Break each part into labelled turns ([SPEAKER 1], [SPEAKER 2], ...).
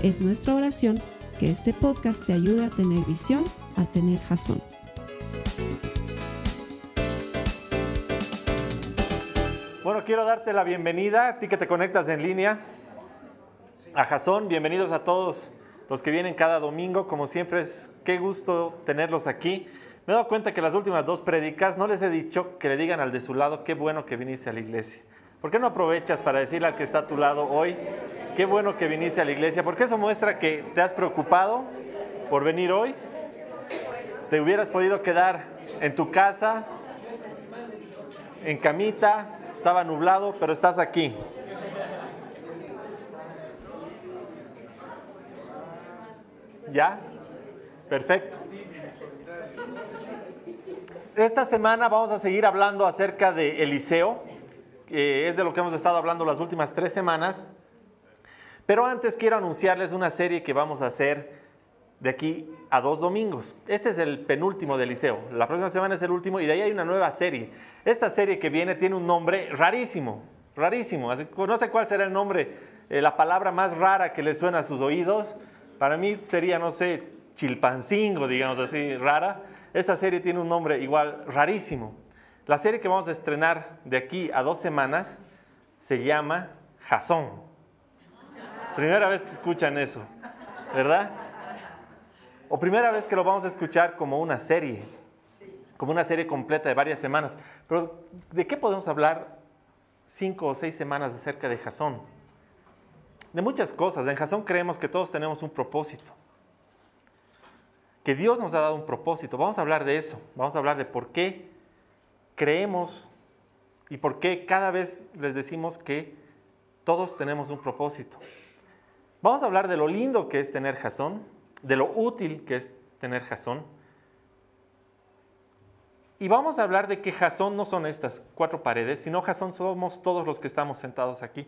[SPEAKER 1] Es nuestra oración que este podcast te ayude a tener visión, a tener jazón.
[SPEAKER 2] Bueno, quiero darte la bienvenida a ti que te conectas en línea a Jazón. Bienvenidos a todos los que vienen cada domingo. Como siempre, es qué gusto tenerlos aquí. Me he dado cuenta que las últimas dos predicas no les he dicho que le digan al de su lado qué bueno que viniste a la iglesia. ¿Por qué no aprovechas para decirle al que está a tu lado hoy qué bueno que viniste a la iglesia? Porque eso muestra que te has preocupado por venir hoy. Te hubieras podido quedar en tu casa, en camita, estaba nublado, pero estás aquí. ¿Ya? Perfecto. Esta semana vamos a seguir hablando acerca de Eliseo, que es de lo que hemos estado hablando las últimas tres semanas. Pero antes quiero anunciarles una serie que vamos a hacer de aquí a dos domingos. Este es el penúltimo de Eliseo. La próxima semana es el último y de ahí hay una nueva serie. Esta serie que viene tiene un nombre rarísimo, rarísimo. no sé cuál será el nombre, eh, la palabra más rara que le suena a sus oídos. Para mí sería, no sé, chilpancingo, digamos así, rara. Esta serie tiene un nombre igual rarísimo. La serie que vamos a estrenar de aquí a dos semanas se llama Jasón. Primera vez que escuchan eso, ¿verdad? O primera vez que lo vamos a escuchar como una serie, como una serie completa de varias semanas. Pero ¿de qué podemos hablar cinco o seis semanas acerca de Jasón? De muchas cosas. En Jasón creemos que todos tenemos un propósito. Que Dios nos ha dado un propósito. Vamos a hablar de eso. Vamos a hablar de por qué creemos y por qué cada vez les decimos que todos tenemos un propósito. Vamos a hablar de lo lindo que es tener Jasón de lo útil que es tener jazón. Y vamos a hablar de que jazón no son estas cuatro paredes, sino jazón somos todos los que estamos sentados aquí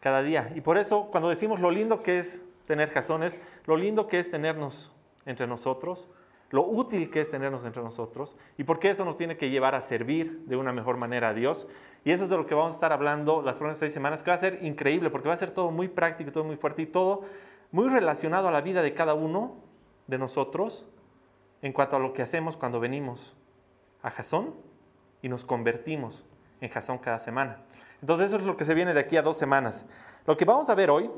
[SPEAKER 2] cada día. Y por eso cuando decimos lo lindo que es tener jazón es lo lindo que es tenernos entre nosotros, lo útil que es tenernos entre nosotros y por qué eso nos tiene que llevar a servir de una mejor manera a Dios. Y eso es de lo que vamos a estar hablando las próximas seis semanas, que va a ser increíble porque va a ser todo muy práctico, todo muy fuerte y todo muy relacionado a la vida de cada uno de nosotros en cuanto a lo que hacemos cuando venimos a Jasón y nos convertimos en Jasón cada semana. Entonces eso es lo que se viene de aquí a dos semanas. Lo que vamos a ver hoy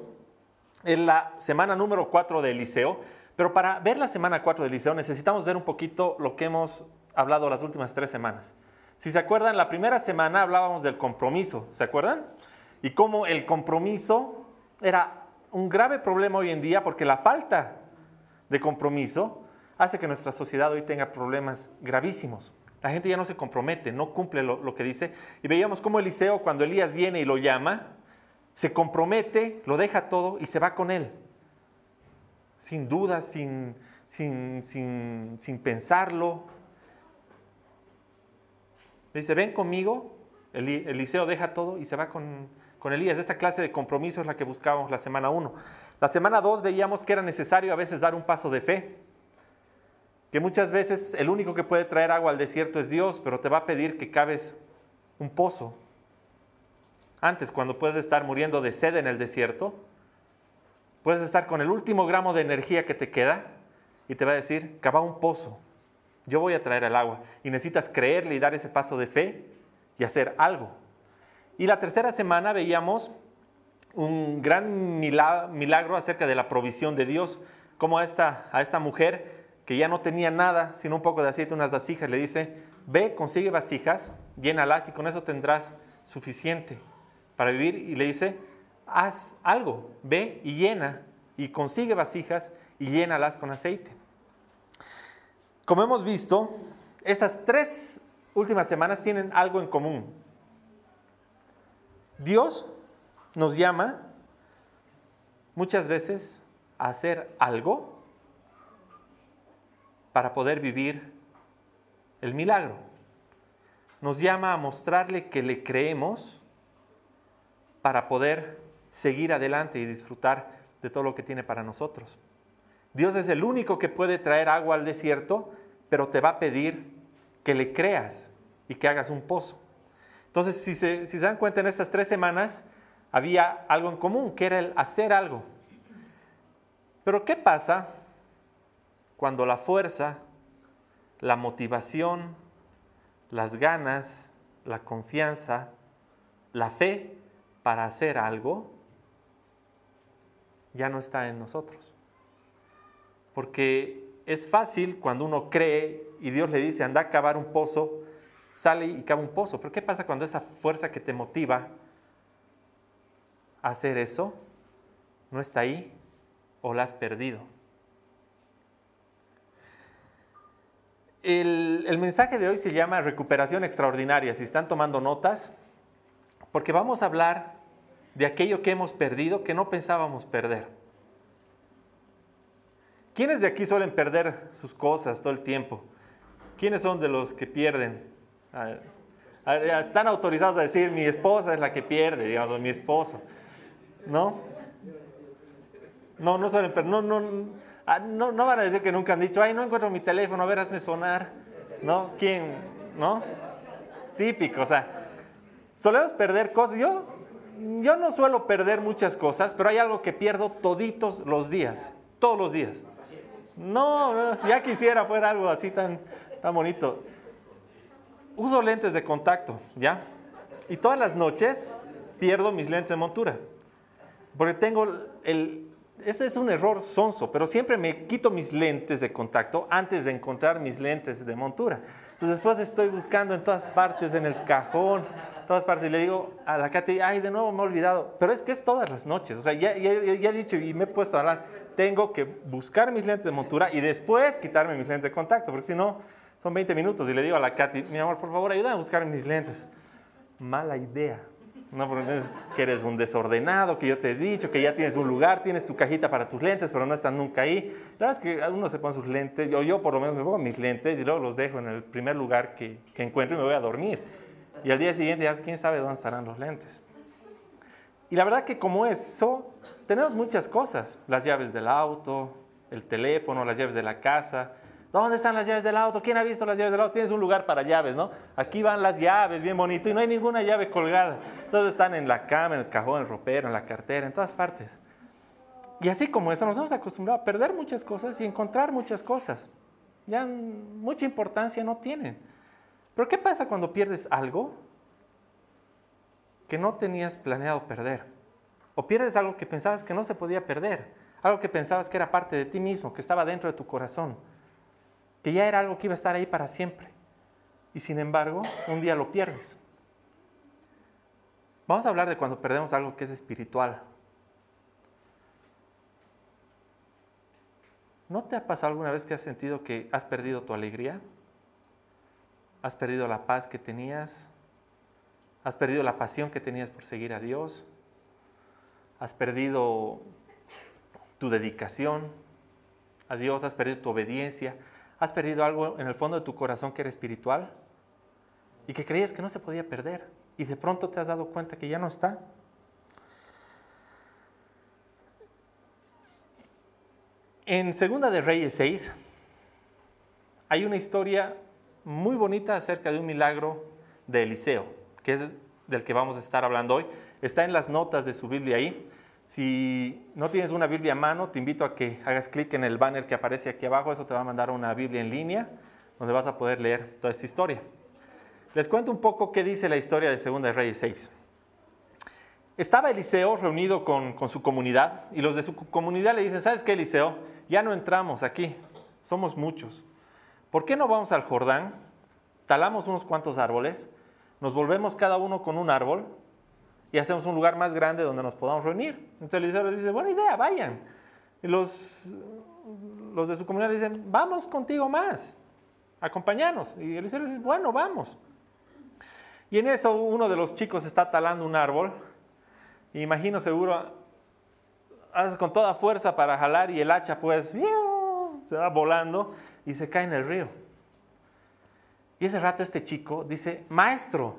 [SPEAKER 2] es la semana número 4 de Eliseo, pero para ver la semana 4 de Eliseo necesitamos ver un poquito lo que hemos hablado las últimas tres semanas. Si se acuerdan, la primera semana hablábamos del compromiso, ¿se acuerdan? Y cómo el compromiso era un grave problema hoy en día porque la falta de compromiso hace que nuestra sociedad hoy tenga problemas gravísimos. La gente ya no se compromete, no cumple lo, que dice. Y veíamos cómo Eliseo, cuando Elías viene y lo llama, se compromete, lo deja todo y se va con él. Sin dudas, sin, sin, sin, sin pensarlo. dice, ven conmigo. Eliseo deja todo y se va con, con Elías. Esa clase de compromiso es la que buscábamos la semana 1. La semana 2 veíamos que era necesario a veces dar un paso de fe. Que muchas veces el único que puede traer agua al desierto es Dios, pero te va a pedir que cabes un pozo. Antes, cuando puedes estar muriendo de sed en el desierto, puedes estar con el último gramo de energía que te queda y te va a decir, cava un pozo. Yo voy a traer el agua. Y necesitas creerle y dar ese paso de fe y hacer algo. Y la tercera semana veíamos un gran milagro acerca de la provisión de Dios, como a esta, a esta mujer que ya no tenía nada, sino un poco de aceite, unas vasijas, le dice, ve, consigue vasijas, llénalas y con eso tendrás suficiente para vivir. Y le dice, haz algo, ve y llena y consigue vasijas y llénalas con aceite. Como hemos visto, estas tres últimas semanas tienen algo en común. Dios nos llama muchas veces a hacer algo para poder vivir el milagro. Nos llama a mostrarle que le creemos para poder seguir adelante y disfrutar de todo lo que tiene para nosotros. Dios es el único que puede traer agua al desierto, pero te va a pedir que le creas y que hagas un pozo. Entonces, si se, si se dan cuenta, en estas tres semanas había algo en común, que era el hacer algo. Pero ¿qué pasa cuando la fuerza, la motivación, las ganas, la confianza, la fe para hacer algo ya no está en nosotros? Porque es fácil cuando uno cree y Dios le dice, anda a cavar un pozo, sale y cava un pozo. Pero ¿qué pasa cuando esa fuerza que te motiva a hacer eso no está ahí o la has perdido? El, el, mensaje de hoy se llama recuperación extraordinaria, si están tomando notas, porque vamos a hablar de aquello que hemos perdido que no pensábamos perder. ¿Quiénes de aquí suelen perder sus cosas todo el tiempo? ¿Quiénes son de los que pierden? Están autorizados a decir, mi esposa es la que pierde, digamos, o mi esposo. ¿No? No, no suelen perder. No, no, ah, no, no van a decir que nunca han dicho, ay, no encuentro mi teléfono, a ver, hazme sonar. ¿No? ¿Quién? ¿No? Típico, o sea, solemos perder cosas. Yo, yo no suelo perder muchas cosas, pero hay algo que pierdo toditos los días, todos los días. No, ya quisiera fuera algo así tan, tan bonito. Uso lentes de contacto, ¿ya? Y todas las noches pierdo mis lentes de montura. Porque tengo el... Ese es un error sonso, pero siempre me quito mis lentes de contacto antes de encontrar mis lentes de montura. Entonces después estoy buscando en todas partes, en el cajón, todas partes, y le digo a la Katy, ay, de nuevo me he olvidado. Pero es que es todas las noches. O sea, ya he dicho y me he puesto a hablar tengo que buscar mis lentes de montura y después quitarme mis lentes de contacto, porque si no, son 20 minutos y le digo a la Katy, mi amor, por favor, ayúdame a buscar mis lentes. Mala idea. No, porque que eres un desordenado, que yo te he dicho, que ya tienes un lugar, tienes tu cajita para tus lentes, pero no están nunca ahí. La verdad es que uno se pone sus lentes, yo, yo por lo menos me pongo mis lentes y luego los dejo en el primer lugar que, que encuentro y me voy a dormir. Y al día siguiente ya quién sabe dónde estarán los lentes. Y la verdad que como eso, tenemos muchas cosas, las llaves del auto, el teléfono, las llaves de la casa. ¿Dónde están las llaves del auto? ¿Quién ha visto las llaves del auto? Tienes un lugar para llaves, ¿no? Aquí van las llaves, bien bonito, y no hay ninguna llave colgada. Todas están en la cama, en el cajón, en el ropero, en la cartera, en todas partes. Y así como eso, nos hemos acostumbrado a perder muchas cosas y encontrar muchas cosas. Ya mucha importancia no tienen. Pero ¿qué pasa cuando pierdes algo que no tenías planeado perder? O pierdes algo que pensabas que no se podía perder, algo que pensabas que era parte de ti mismo, que estaba dentro de tu corazón, que ya era algo que iba a estar ahí para siempre. Y sin embargo, un día lo pierdes. Vamos a hablar de cuando perdemos algo que es espiritual. ¿No te ha pasado alguna vez que has sentido que has perdido tu alegría? ¿Has perdido la paz que tenías? ¿Has perdido la pasión que tenías por seguir a Dios? has perdido tu dedicación a Dios, has perdido tu obediencia, has perdido algo en el fondo de tu corazón que era espiritual y que creías que no se podía perder y de pronto te has dado cuenta que ya no está. En Segunda de Reyes 6 hay una historia muy bonita acerca de un milagro de Eliseo, que es del que vamos a estar hablando hoy. Está en las notas de su Biblia ahí. Si no tienes una Biblia a mano, te invito a que hagas clic en el banner que aparece aquí abajo. Eso te va a mandar una Biblia en línea donde vas a poder leer toda esta historia. Les cuento un poco qué dice la historia de Segunda de Reyes 6. Estaba Eliseo reunido con, su comunidad y los de su comunidad le dicen, ¿sabes qué, Eliseo? Ya no entramos aquí, somos muchos. ¿Por qué no vamos al Jordán, talamos unos cuantos árboles, nos volvemos cada uno con un árbol y hacemos un lugar más grande donde nos podamos reunir. Entonces les dice, buena idea, vayan. Y los, los de su comunidad le dicen, vamos contigo más, acompáñanos. Y Eliseo dice, bueno, vamos. Y en eso uno de los chicos está talando un árbol. Imagino seguro haces con toda fuerza para jalar y el hacha pues se va volando y se cae en el río. Y ese rato este chico dice, maestro,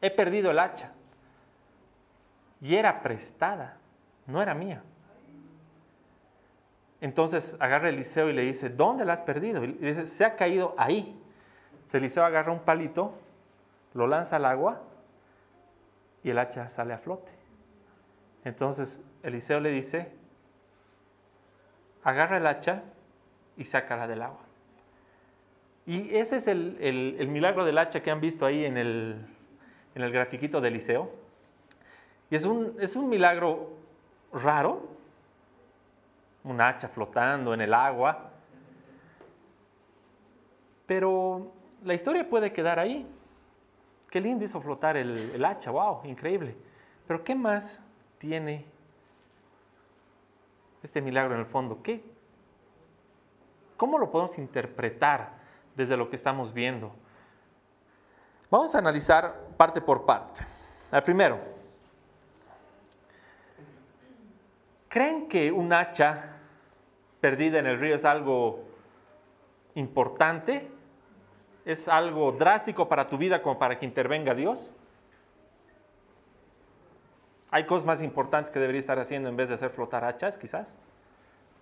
[SPEAKER 2] he perdido el hacha. Y era prestada, no era mía. Entonces agarra Eliseo y le dice, ¿dónde la has perdido? Y dice, se ha caído ahí. Eliseo agarra un palito, lo lanza al agua y el hacha sale a flote. Entonces Eliseo le dice, agarra el hacha y sácala del agua. Y ese es el, milagro del hacha que han visto ahí en el, en el grafiquito de Eliseo. Es un, es un milagro raro, un hacha flotando en el agua, pero la historia puede quedar ahí. Qué lindo hizo flotar el, el hacha, wow, increíble. Pero ¿qué más tiene este milagro en el fondo? ¿Qué, ¿Cómo lo podemos interpretar desde lo que estamos viendo? Vamos a analizar parte por parte. El primero, ¿creen que un hacha perdida en el río es algo importante? ¿Es algo drástico para tu vida como para que intervenga Dios? ¿Hay cosas más importantes que debería estar haciendo en vez de hacer flotar hachas, quizás?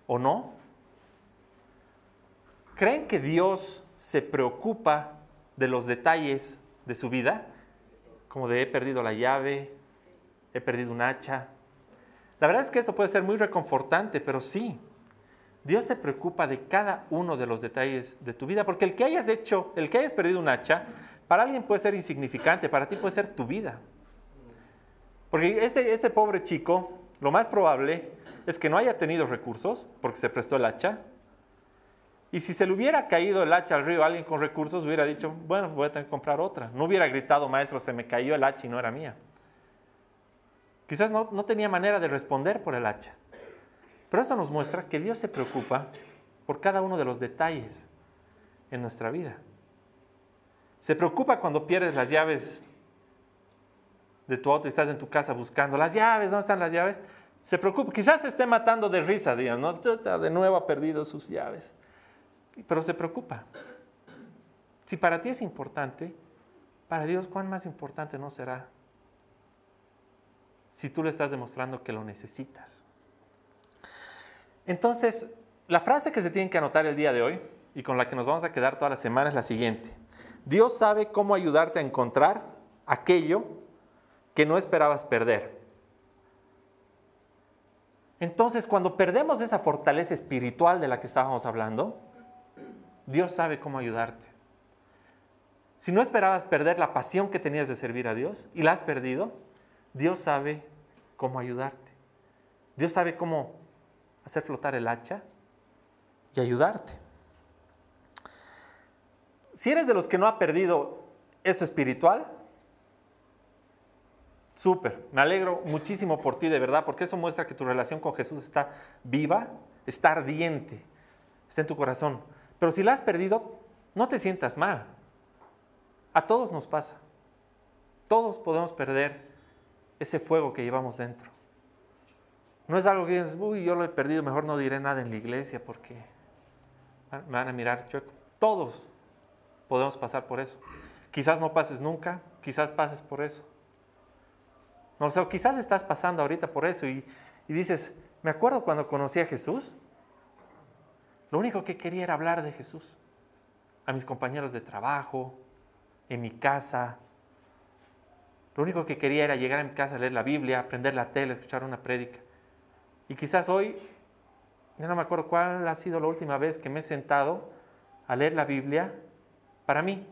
[SPEAKER 2] ¿O no? ¿Creen que Dios se preocupa de los detalles de su vida? Como de he perdido la llave, he perdido un hacha. La verdad es que esto puede ser muy reconfortante, pero sí, Dios se preocupa de cada uno de los detalles de tu vida, porque el que hayas hecho, el que hayas perdido un hacha, para alguien puede ser insignificante, para ti puede ser tu vida. Porque este, este pobre chico, lo más probable es que no haya tenido recursos, porque se prestó el hacha, y si se le hubiera caído el hacha al río alguien con recursos, hubiera dicho, bueno, voy a tener que comprar otra. No hubiera gritado, maestro, se me cayó el hacha y no era mía. Quizás no, tenía manera de responder por el hacha. Pero eso nos muestra que Dios se preocupa por cada uno de los detalles en nuestra vida. Se preocupa cuando pierdes las llaves de tu auto y estás en tu casa buscando las llaves, ¿dónde están las llaves? Se preocupa, quizás se esté matando de risa, Dios, ¿no? De nuevo ha perdido sus llaves pero se preocupa. Si para ti es importante, para Dios, ¿cuán más importante no será si tú le estás demostrando que lo necesitas? Entonces, la frase que se tiene que anotar el día de hoy y con la que nos vamos a quedar toda la semana es la siguiente. Dios sabe cómo ayudarte a encontrar aquello que no esperabas perder. Entonces, cuando perdemos esa fortaleza espiritual de la que estábamos hablando, Dios sabe cómo ayudarte. Si no esperabas perder la pasión que tenías de servir a Dios y la has perdido, Dios sabe cómo ayudarte. Dios sabe cómo hacer flotar el hacha y ayudarte. Si eres de los que no ha perdido esto espiritual, súper, me alegro muchísimo por ti de verdad, porque eso muestra que tu relación con Jesús está viva, está ardiente, está en tu corazón. Pero si la has perdido, no te sientas mal. A todos nos pasa. Todos podemos perder ese fuego que llevamos dentro. No es algo que dices, uy, yo lo he perdido, mejor no diré nada en la iglesia porque me van a mirar chueco. Todos podemos pasar por eso. Quizás no pases nunca, quizás pases por eso. No sé, quizás estás pasando ahorita por eso y, y dices, me acuerdo cuando conocí a Jesús, lo único que quería era hablar de Jesús. A mis compañeros de trabajo, en mi casa. Lo único que quería era llegar a mi casa leer la Biblia, aprender la tele, escuchar una prédica. Y quizás hoy, ya no me acuerdo cuál ha sido la última vez que me he sentado a leer la Biblia para mí.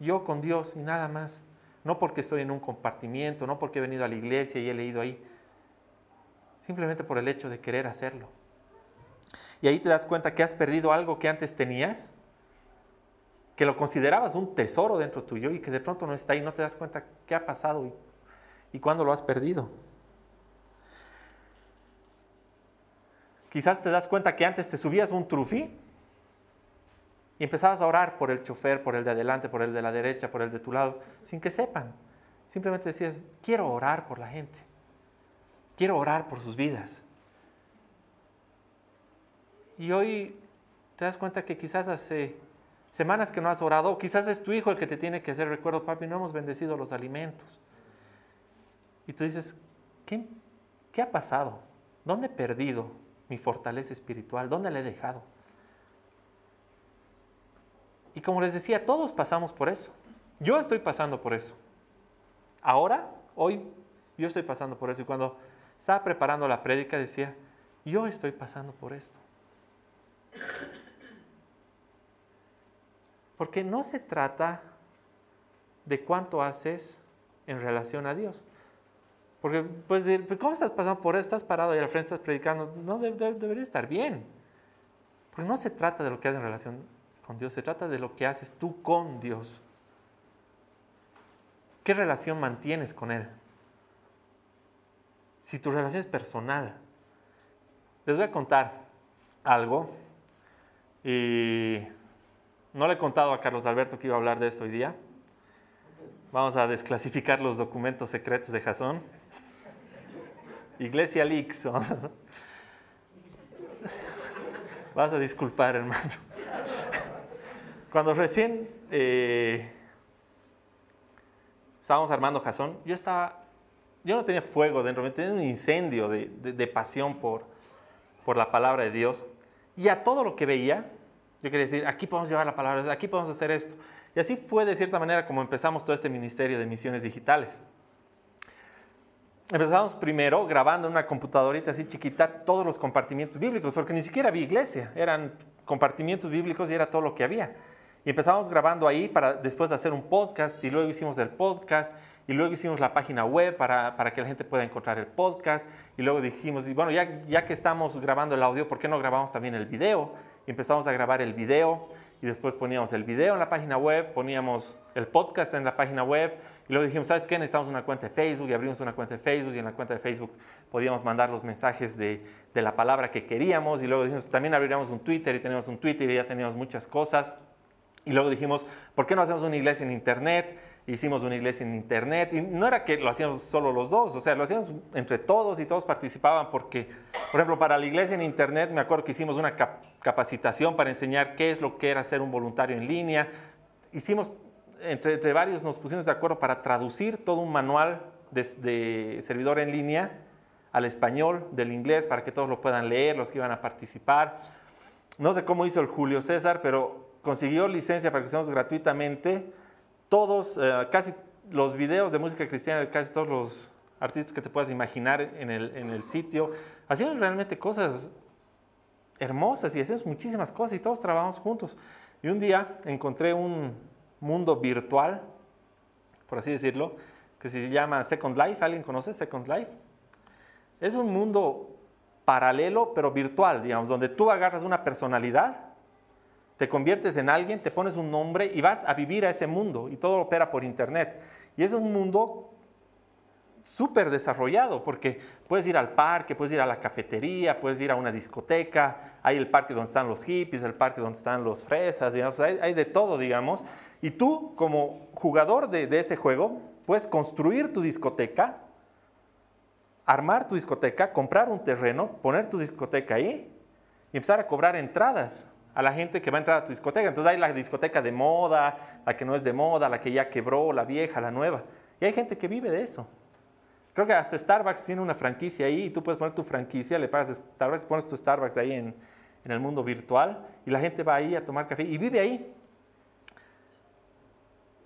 [SPEAKER 2] Yo con Dios y nada más. No porque estoy en un compartimiento, no porque he venido a la iglesia y he leído ahí. Simplemente por el hecho de querer hacerlo. Y ahí te das cuenta que has perdido algo que antes tenías, que lo considerabas un tesoro dentro tuyo y que de pronto no está ahí, no te das cuenta qué ha pasado y, y cuándo lo has perdido. Quizás te das cuenta que antes te subías un trufí y empezabas a orar por el chofer, por el de adelante, por el de la derecha, por el de tu lado, sin que sepan. Simplemente decías, quiero orar por la gente. Quiero orar por sus vidas. Y hoy te das cuenta que quizás hace semanas que no has orado, quizás es tu hijo el que te tiene que hacer recuerdo, papi, no hemos bendecido los alimentos. Y tú dices, ¿qué, qué ha pasado? ¿Dónde he perdido mi fortaleza espiritual? ¿Dónde la he dejado? Y como les decía, todos pasamos por eso. Yo estoy pasando por eso. Ahora, hoy, yo estoy pasando por eso. Y cuando estaba preparando la prédica decía, yo estoy pasando por esto. Porque no se trata de cuánto haces en relación a Dios. Porque puedes decir, ¿cómo estás pasando por eso? Estás parado y al frente estás predicando. No, debería estar bien. Porque no se trata de lo que haces en relación con Dios, se trata de lo que haces tú con Dios. ¿Qué relación mantienes con Él? Si tu relación es personal. Les voy a contar algo. Y no le he contado a Carlos Alberto que iba a hablar de eso hoy día. Vamos a desclasificar los documentos secretos de Jason. Iglesia Leaks. Vas a disculpar, hermano. Cuando recién eh, estábamos armando Jason, yo estaba, yo no tenía fuego dentro, me tenía un incendio de, de pasión por, por la palabra de Dios. Y a todo lo que veía, yo quería decir, aquí podemos llevar la palabra, aquí podemos hacer esto. Y así fue de cierta manera como empezamos todo este ministerio de misiones digitales. Empezamos primero grabando en una computadorita así chiquita todos los compartimientos bíblicos, porque ni siquiera había iglesia, eran compartimientos bíblicos y era todo lo que había. Y empezamos grabando ahí para después de hacer un podcast y luego hicimos el podcast y luego hicimos la página web para, para, que la gente pueda encontrar el podcast y luego dijimos, y bueno, ya, ya que estamos grabando el audio, ¿por qué no grabamos también el video? Y empezamos a grabar el video y después poníamos el video en la página web, poníamos el podcast en la página web y luego dijimos, ¿sabes qué? Necesitamos una cuenta de Facebook y abrimos una cuenta de Facebook y en la cuenta de Facebook podíamos mandar los mensajes de, de la palabra que queríamos y luego dijimos, también abriríamos un Twitter y teníamos un Twitter y ya teníamos muchas cosas. Y luego dijimos, ¿por qué no hacemos una iglesia en Internet? hicimos una iglesia en internet y no era que lo hacíamos solo los dos, o sea, lo hacíamos entre todos y todos participaban porque, por ejemplo, para la iglesia en internet me acuerdo que hicimos una capacitación para enseñar qué es lo que era ser un voluntario en línea. Hicimos, entre, entre varios nos pusimos de acuerdo para traducir todo un manual de, de servidor en línea al español, del inglés, para que todos lo puedan leer, los que iban a participar. No sé cómo hizo el Julio César, pero consiguió licencia para que usemos gratuitamente todos, eh, casi los videos de música cristiana de casi todos los artistas que te puedas imaginar en el, en el sitio, hacíamos realmente cosas hermosas y hacíamos muchísimas cosas y todos trabajamos juntos. Y un día encontré un mundo virtual, por así decirlo, que se llama Second Life. ¿Alguien conoce Second Life? Es un mundo paralelo, pero virtual, digamos, donde tú agarras una personalidad te conviertes en alguien, te pones un nombre y vas a vivir a ese mundo y todo opera por internet. Y es un mundo súper desarrollado porque puedes ir al parque, puedes ir a la cafetería, puedes ir a una discoteca, hay el parque donde están los hippies, el parque donde están los fresas, hay, de todo, digamos. Y tú como jugador de, de ese juego puedes construir tu discoteca, armar tu discoteca, comprar un terreno, poner tu discoteca ahí y empezar a cobrar entradas a la gente que va a entrar a tu discoteca. Entonces hay la discoteca de moda, la que no es de moda, la que ya quebró, la vieja, la nueva. Y hay gente que vive de eso. Creo que hasta Starbucks tiene una franquicia ahí y tú puedes poner tu franquicia, le pagas a Starbucks, pones tu Starbucks ahí en, en el mundo virtual y la gente va ahí a tomar café y vive ahí.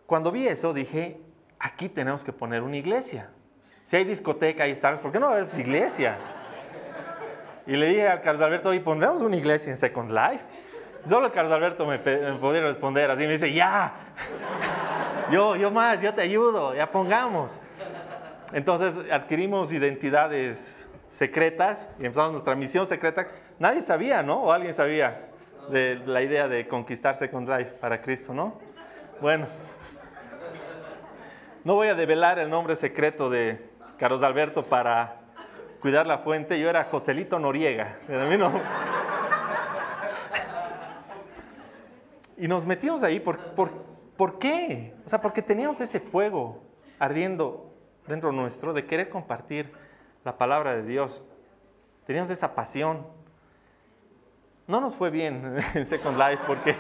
[SPEAKER 2] Cuando vi eso dije, aquí tenemos que poner una iglesia. Si hay discoteca y Starbucks, ¿por qué no va a haber iglesia? Y le dije al Carlos Alberto, ¿y pondremos una iglesia en Second Life? Solo Carlos Alberto me, podía responder así, me dice, ya, yo, yo más, yo te ayudo, ya pongamos. Entonces adquirimos identidades secretas y empezamos nuestra misión secreta. Nadie sabía, ¿no? O alguien sabía de la idea de conquistar Second Life para Cristo, ¿no? Bueno, no voy a develar el nombre secreto de Carlos Alberto para cuidar la fuente. Yo era Joselito Noriega. A mí no, Y nos metimos ahí, ¿por, por, ¿por qué? O sea, porque teníamos ese fuego ardiendo dentro nuestro de querer compartir la palabra de Dios. Teníamos esa pasión. No nos fue bien en Second Life porque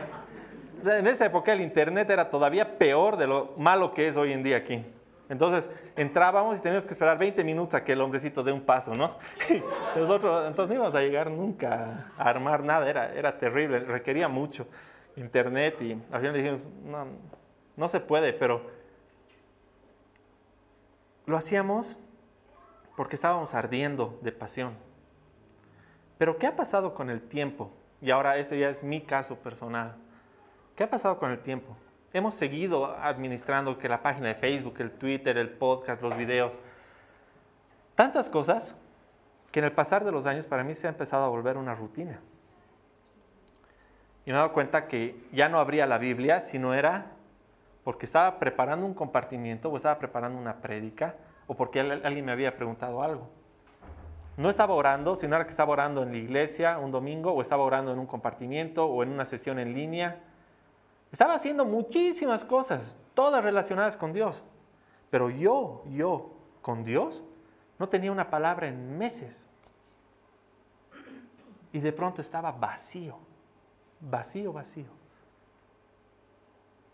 [SPEAKER 2] en esa época el Internet era todavía peor de lo malo que es hoy en día aquí. Entonces entrábamos y teníamos que esperar 20 minutos a que el hombrecito dé un paso, ¿no? nosotros, entonces no íbamos a llegar nunca a armar nada, era, era terrible, requería mucho internet y al final dijimos, no, no se puede, pero lo hacíamos porque estábamos ardiendo de pasión. Pero ¿qué ha pasado con el tiempo? Y ahora ese ya es mi caso personal. ¿Qué ha pasado con el tiempo? Hemos seguido administrando que la página de Facebook, el Twitter, el podcast, los videos, tantas cosas que en el pasar de los años para mí se ha empezado a volver una rutina. Y me he dado cuenta que ya no abría la Biblia si no era porque estaba preparando un compartimiento o estaba preparando una prédica o porque alguien me había preguntado algo. No estaba orando, sino era que estaba orando en la iglesia un domingo o estaba orando en un compartimiento o en una sesión en línea. Estaba haciendo muchísimas cosas, todas relacionadas con Dios. Pero yo, yo, con Dios, no tenía una palabra en meses. Y de pronto estaba vacío vacío, vacío.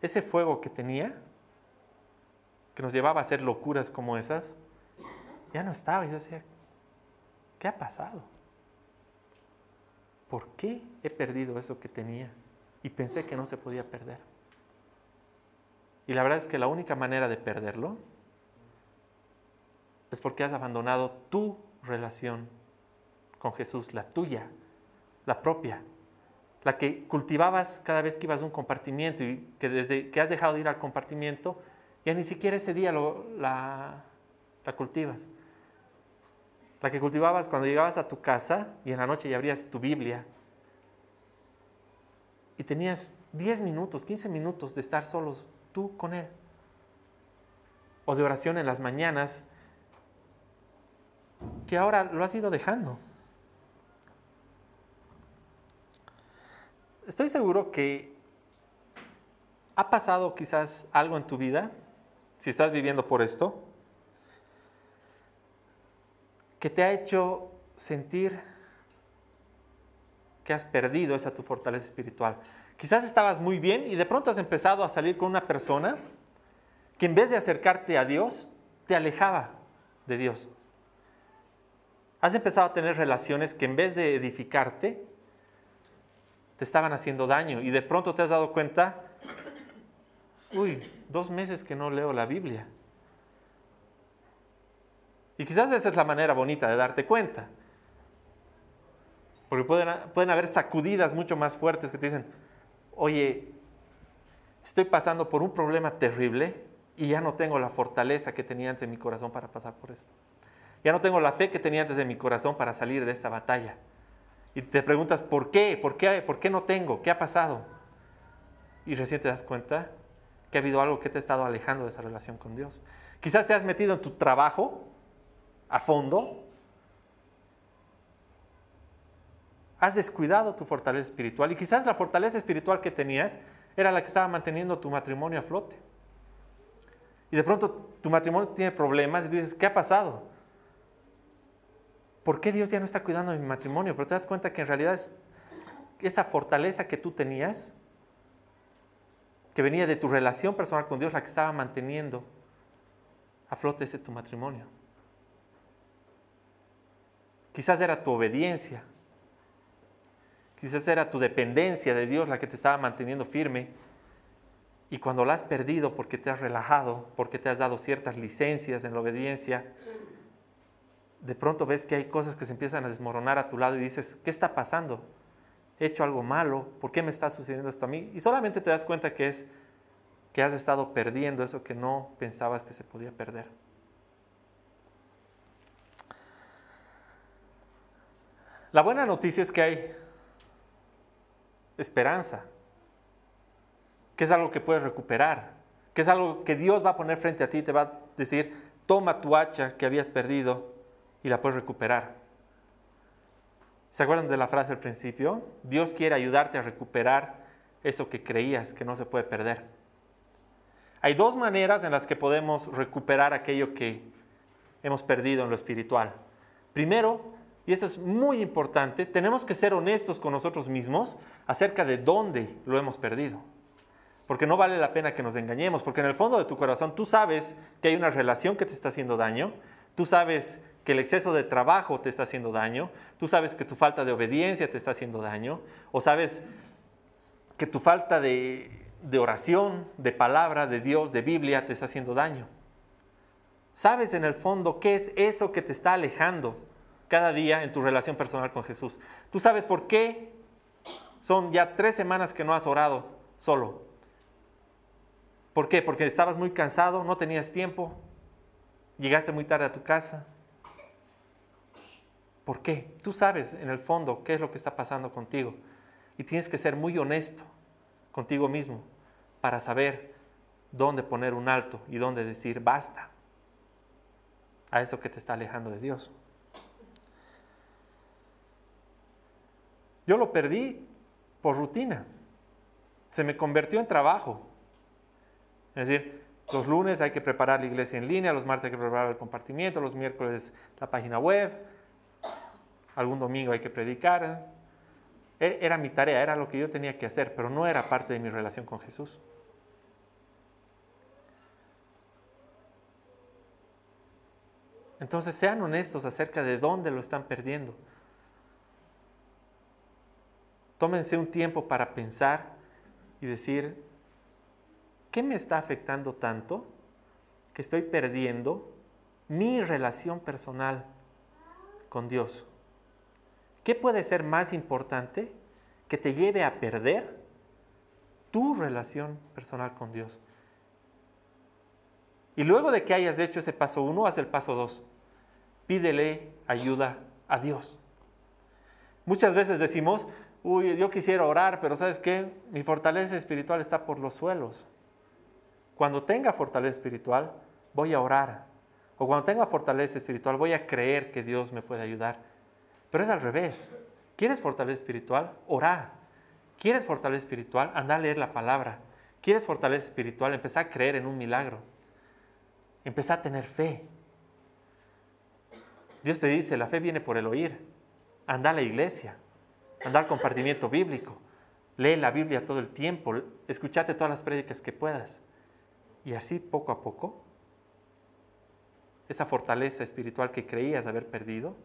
[SPEAKER 2] Ese fuego que tenía, que nos llevaba a hacer locuras como esas, ya no estaba. Yo decía, ¿qué ha pasado? ¿Por qué he perdido eso que tenía? Y pensé que no se podía perder. Y la verdad es que la única manera de perderlo es porque has abandonado tu relación con Jesús, la tuya, la propia la que cultivabas cada vez que ibas a un compartimiento y que desde que has dejado de ir al compartimiento, ya ni siquiera ese día la, la cultivas. La que cultivabas cuando llegabas a tu casa y en la noche ya abrías tu Biblia y tenías 10 minutos, 15 minutos de estar solos tú con Él. O de oración en las mañanas, que ahora lo has ido dejando. Estoy seguro que ha pasado quizás algo en tu vida, si estás viviendo por esto, que te ha hecho sentir que has perdido esa tu fortaleza espiritual. Quizás estabas muy bien y de pronto has empezado a salir con una persona que en vez de acercarte a Dios, te alejaba de Dios. Has empezado a tener relaciones que en vez de edificarte, te estaban haciendo daño y de pronto te has dado cuenta, uy, dos meses que no leo la Biblia. Y quizás esa es la manera bonita de darte cuenta. Porque pueden, haber sacudidas mucho más fuertes que te dicen, oye, estoy pasando por un problema terrible y ya no tengo la fortaleza que tenía antes en mi corazón para pasar por esto. Ya no tengo la fe que tenía antes en mi corazón para salir de esta batalla. Y te preguntas, ¿por qué? ¿Por qué? ¿Por qué no tengo? ¿Qué ha pasado? Y recién te das cuenta que ha habido algo que te ha estado alejando de esa relación con Dios. Quizás te has metido en tu trabajo a fondo. Has descuidado tu fortaleza espiritual y quizás la fortaleza espiritual que tenías era la que estaba manteniendo tu matrimonio a flote. Y de pronto tu matrimonio tiene problemas y tú dices, ¿qué ha pasado? ¿Por qué Dios ya no está cuidando mi matrimonio? Pero te das cuenta que en realidad es esa fortaleza que tú tenías, que venía de tu relación personal con Dios, la que estaba manteniendo a flote ese tu matrimonio. Quizás era tu obediencia, quizás era tu dependencia de Dios la que te estaba manteniendo firme. Y cuando la has perdido porque te has relajado, porque te has dado ciertas licencias en la obediencia, de pronto ves que hay cosas que se empiezan a desmoronar a tu lado y dices, ¿qué está pasando? ¿He hecho algo malo? ¿Por qué me está sucediendo esto a mí? Y solamente te das cuenta que es que has estado perdiendo eso que no pensabas que se podía perder. La buena noticia es que hay esperanza, que es algo que puedes recuperar, que es algo que Dios va a poner frente a ti y te va a decir, toma tu hacha que habías perdido y la puedes recuperar. ¿Se acuerdan de la frase al principio? Dios quiere ayudarte a recuperar eso que creías que no se puede perder. Hay dos maneras en las que podemos recuperar aquello que hemos perdido en lo espiritual. Primero, y esto es muy importante, tenemos que ser honestos con nosotros mismos acerca de dónde lo hemos perdido. Porque no vale la pena que nos engañemos, porque en el fondo de tu corazón tú sabes que hay una relación que te está haciendo daño, tú sabes que el exceso de trabajo te está haciendo daño, tú sabes que tu falta de obediencia te está haciendo daño, o sabes que tu falta de, oración, de palabra, de Dios, de Biblia te está haciendo daño. Sabes en el fondo qué es eso que te está alejando cada día en tu relación personal con Jesús. Tú sabes por qué son ya tres semanas que no has orado solo. ¿Por qué? Porque estabas muy cansado, no tenías tiempo, llegaste muy tarde a tu casa. ¿Por qué? Tú sabes en el fondo qué es lo que está pasando contigo. Y tienes que ser muy honesto contigo mismo para saber dónde poner un alto y dónde decir basta a eso que te está alejando de Dios. Yo lo perdí por rutina. Se me convirtió en trabajo. Es decir, los lunes hay que preparar la iglesia en línea, los martes hay que preparar el compartimiento, los miércoles la página web, algún domingo hay que predicar. E-, era mi tarea, era lo que yo tenía que hacer, pero no era parte de mi relación con Jesús. Entonces sean honestos acerca de dónde lo están perdiendo. Tómense un tiempo para pensar y decir, ¿qué me está afectando tanto que estoy perdiendo mi relación personal con Dios? ¿Qué puede ser más importante que te lleve a perder tu relación personal con Dios? Y luego de que hayas hecho ese paso uno, haz el paso dos. Pídele ayuda a Dios. Muchas veces decimos, uy, yo quisiera orar, pero ¿sabes qué? Mi fortaleza espiritual está por los suelos. Cuando tenga fortaleza espiritual, voy a orar. O cuando tenga fortaleza espiritual, voy a creer que Dios me puede ayudar. Pero es al revés. ¿Quieres fortaleza espiritual? Ora. ¿Quieres fortaleza espiritual? Anda a leer la palabra. ¿Quieres fortaleza espiritual? Empezar a creer en un milagro. Empezar a tener fe. Dios te dice, la fe viene por el oír. Anda a la iglesia. Anda al compartimiento bíblico. Lee la Biblia todo el tiempo. Escuchate todas las prédicas que puedas. Y así, poco a poco, esa fortaleza espiritual que creías haber perdido,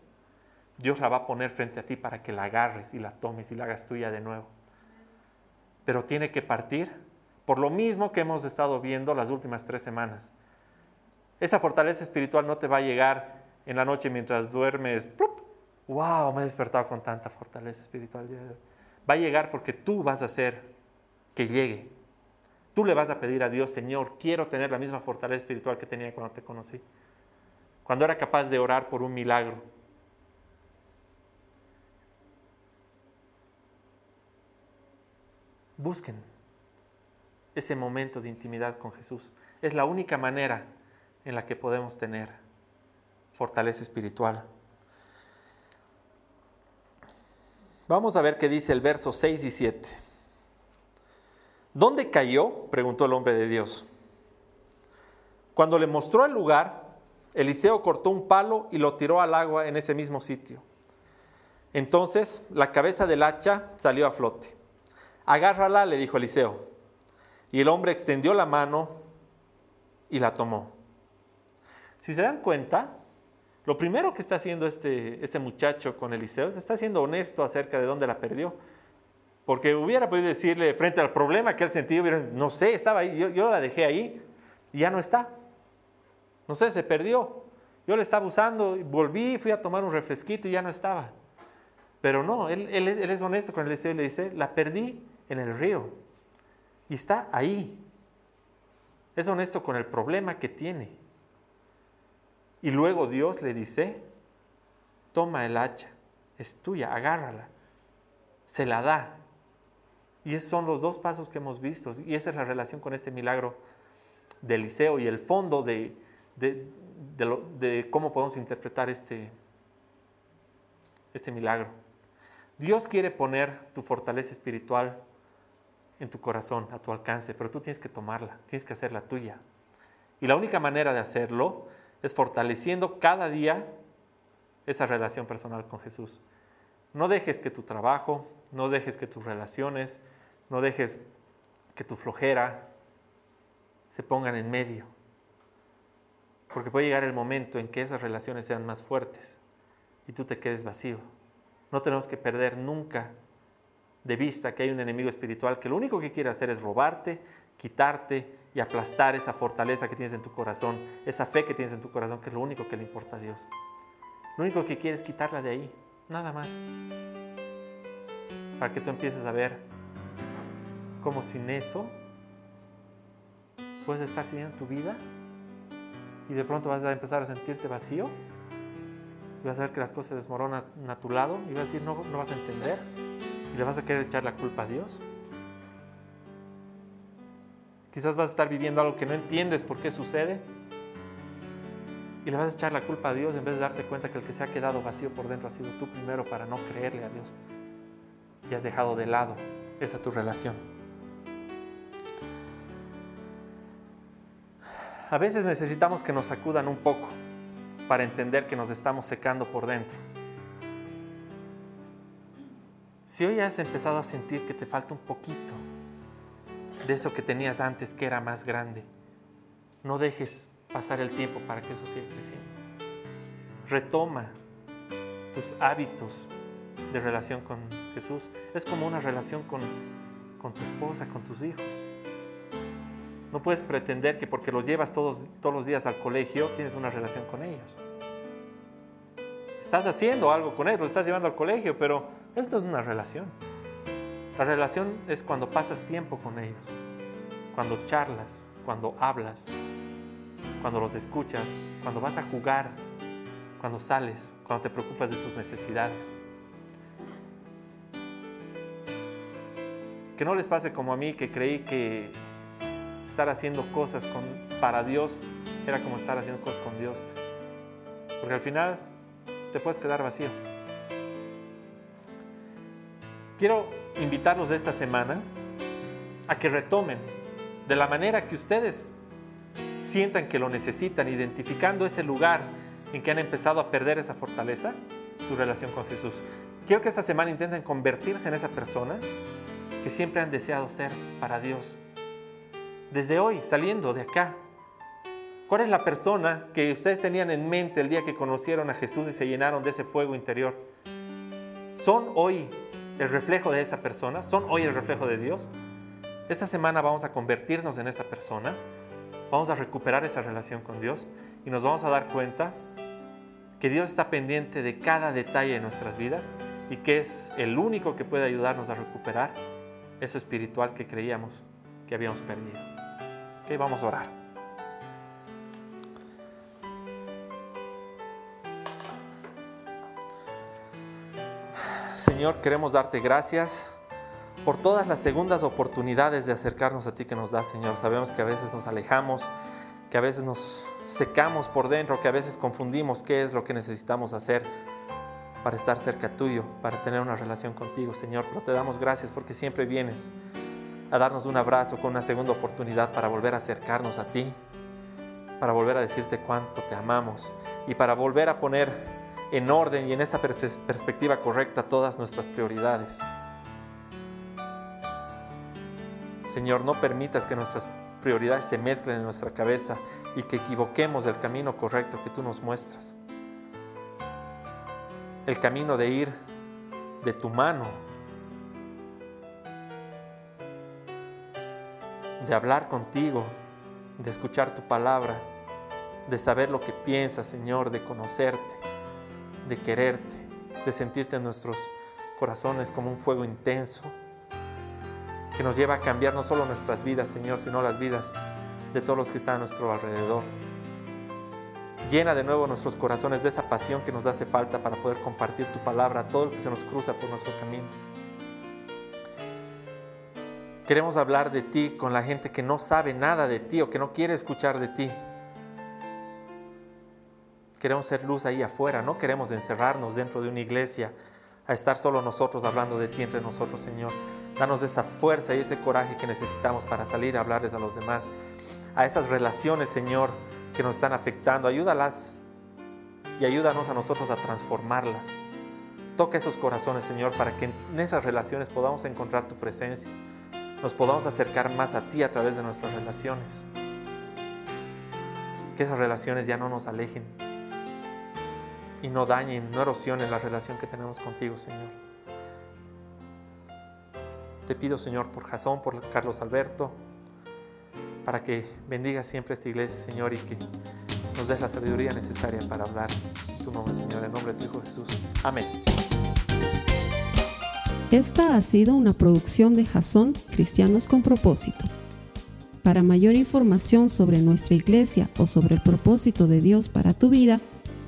[SPEAKER 2] Dios la va a poner frente a ti para que la agarres y la tomes y la hagas tuya de nuevo. Pero tiene que partir por lo mismo que hemos estado viendo las últimas tres semanas. Esa fortaleza espiritual no te va a llegar en la noche mientras duermes. ¡Wow! Me he despertado con tanta fortaleza espiritual. Va a llegar porque tú vas a hacer que llegue. Tú le vas a pedir a Dios, Señor, quiero tener la misma fortaleza espiritual que tenía cuando te conocí. Cuando era capaz de orar por un milagro, Busquen ese momento de intimidad con Jesús. Es la única manera en la que podemos tener fortaleza espiritual. Vamos a ver qué dice el verso 6 y 7. ¿Dónde cayó? preguntó el hombre de Dios. Cuando le mostró el lugar, Eliseo cortó un palo y lo tiró al agua en ese mismo sitio. Entonces la cabeza del hacha salió a flote. Agárrala, le dijo Eliseo. Y el hombre extendió la mano y la tomó. Si se dan cuenta, lo primero que está haciendo este, este muchacho con Eliseo es está siendo honesto acerca de dónde la perdió. Porque hubiera podido decirle frente al problema que él sentía, no sé, estaba ahí, yo, yo la dejé ahí y ya no está. No sé, se perdió. Yo le estaba usando, volví, fui a tomar un refresquito y ya no estaba. Pero no, él, él, él es honesto con Eliseo y le dice, la perdí en el río. Y está ahí. Es honesto con el problema que tiene. Y luego Dios le dice, toma el hacha, es tuya, agárrala. Se la da. Y esos son los dos pasos que hemos visto. Y esa es la relación con este milagro de Eliseo y el fondo de, de, cómo podemos interpretar este, este milagro. Dios quiere poner tu fortaleza espiritual en tu corazón, a tu alcance, pero tú tienes que tomarla, tienes que hacerla tuya. Y la única manera de hacerlo es fortaleciendo cada día esa relación personal con Jesús. No dejes que tu trabajo, no dejes que tus relaciones, no dejes que tu flojera se pongan en medio. Porque puede llegar el momento en que esas relaciones sean más fuertes y tú te quedes vacío. No tenemos que perder nunca de vista que hay un enemigo espiritual que lo único que quiere hacer es robarte, quitarte y aplastar esa fortaleza que tienes en tu corazón, esa fe que tienes en tu corazón, que es lo único que le importa a Dios. Lo único que quiere es quitarla de ahí, nada más. Para que tú empieces a ver cómo sin eso puedes estar siguiendo tu vida y de pronto vas a empezar a sentirte vacío y vas a ver que las cosas desmoronan a tu lado y vas a decir, no, no vas a entender y le vas a querer echar la culpa a Dios. Quizás vas a estar viviendo algo que no entiendes por qué sucede y le vas a echar la culpa a Dios en vez de darte cuenta que el que se ha quedado vacío por dentro ha sido tú primero para no creerle a Dios y has dejado de lado esa tu relación. A veces necesitamos que nos sacudan un poco para entender que nos estamos secando por dentro. Si hoy has empezado a sentir que te falta un poquito de eso que tenías antes que era más grande, no dejes pasar el tiempo para que eso siga creciendo. Retoma tus hábitos de relación con Jesús. Es como una relación con, con tu esposa, con tus hijos. No puedes pretender que porque los llevas todos, todos los días al colegio tienes una relación con ellos. Estás haciendo algo con ellos, lo estás llevando al colegio, pero esto es una relación. La relación es cuando pasas tiempo con ellos, cuando charlas, cuando hablas, cuando los escuchas, cuando vas a jugar, cuando sales, cuando te preocupas de sus necesidades. Que no les pase como a mí que creí que estar haciendo cosas con, para Dios era como estar haciendo cosas con Dios. Porque al final te puedes quedar vacío. Quiero invitarlos de esta semana a que retomen de la manera que ustedes sientan que lo necesitan, identificando ese lugar en que han empezado a perder esa fortaleza, su relación con Jesús. Quiero que esta semana intenten convertirse en esa persona que siempre han deseado ser para Dios, desde hoy, saliendo de acá? ¿Cuál es la persona que ustedes tenían en mente el día que conocieron a Jesús y se llenaron de ese fuego interior? ¿Son hoy el reflejo de esa persona? ¿Son hoy el reflejo de Dios? Esta semana vamos a convertirnos en esa persona, vamos a recuperar esa relación con Dios y nos vamos a dar cuenta que Dios está pendiente de cada detalle de nuestras vidas y que es el único que puede ayudarnos a recuperar eso espiritual que creíamos que habíamos perdido. Ok, vamos a orar. Señor, queremos darte gracias por todas las segundas oportunidades de acercarnos a ti que nos das, Señor. Sabemos que a veces nos alejamos, que a veces nos secamos por dentro, que a veces confundimos qué es lo que necesitamos hacer para estar cerca tuyo, para tener una relación contigo, Señor. Pero te damos gracias porque siempre vienes a darnos un abrazo con una segunda oportunidad para volver a acercarnos a ti, para volver a decirte cuánto te amamos y para volver a poner en orden y en esa perspectiva correcta todas nuestras prioridades. Señor, no permitas que nuestras prioridades se mezclen en nuestra cabeza y que equivoquemos el camino correcto que tú nos muestras. El camino de ir de tu mano de hablar contigo, de escuchar tu palabra, de saber lo que piensas, Señor, de conocerte, de quererte, de sentirte en nuestros corazones como un fuego intenso que nos lleva a cambiar no solo nuestras vidas, Señor, sino las vidas de todos los que están a nuestro alrededor. Llena de nuevo nuestros corazones de esa pasión que nos hace falta para poder compartir tu palabra a todo el que se nos cruza por nuestro camino. Queremos hablar de ti con la gente que no sabe nada de ti o que no quiere escuchar de ti. Queremos ser luz ahí afuera, no queremos encerrarnos dentro de una iglesia a estar solo nosotros hablando de ti entre nosotros, Señor. Danos esa fuerza y ese coraje que necesitamos para salir a hablarles a los demás, a esas relaciones, Señor, que nos están afectando. Ayúdalas y ayúdanos a nosotros a transformarlas. Toca esos corazones, Señor, para que en esas relaciones podamos encontrar tu presencia, nos podamos acercar más a ti a través de nuestras relaciones. Que esas relaciones ya no nos alejen y no dañen, no erosionen la relación que tenemos contigo, Señor. Te pido, Señor, por Jasón, por Carlos Alberto, para que bendiga siempre esta iglesia, Señor, y que nos des la sabiduría necesaria para hablar tu nombre, Señor, en nombre de tu Hijo Jesús. Amén.
[SPEAKER 1] Esta ha sido una producción de Jason Cristianos con Propósito. Para mayor información sobre nuestra iglesia o sobre el propósito de Dios para tu vida,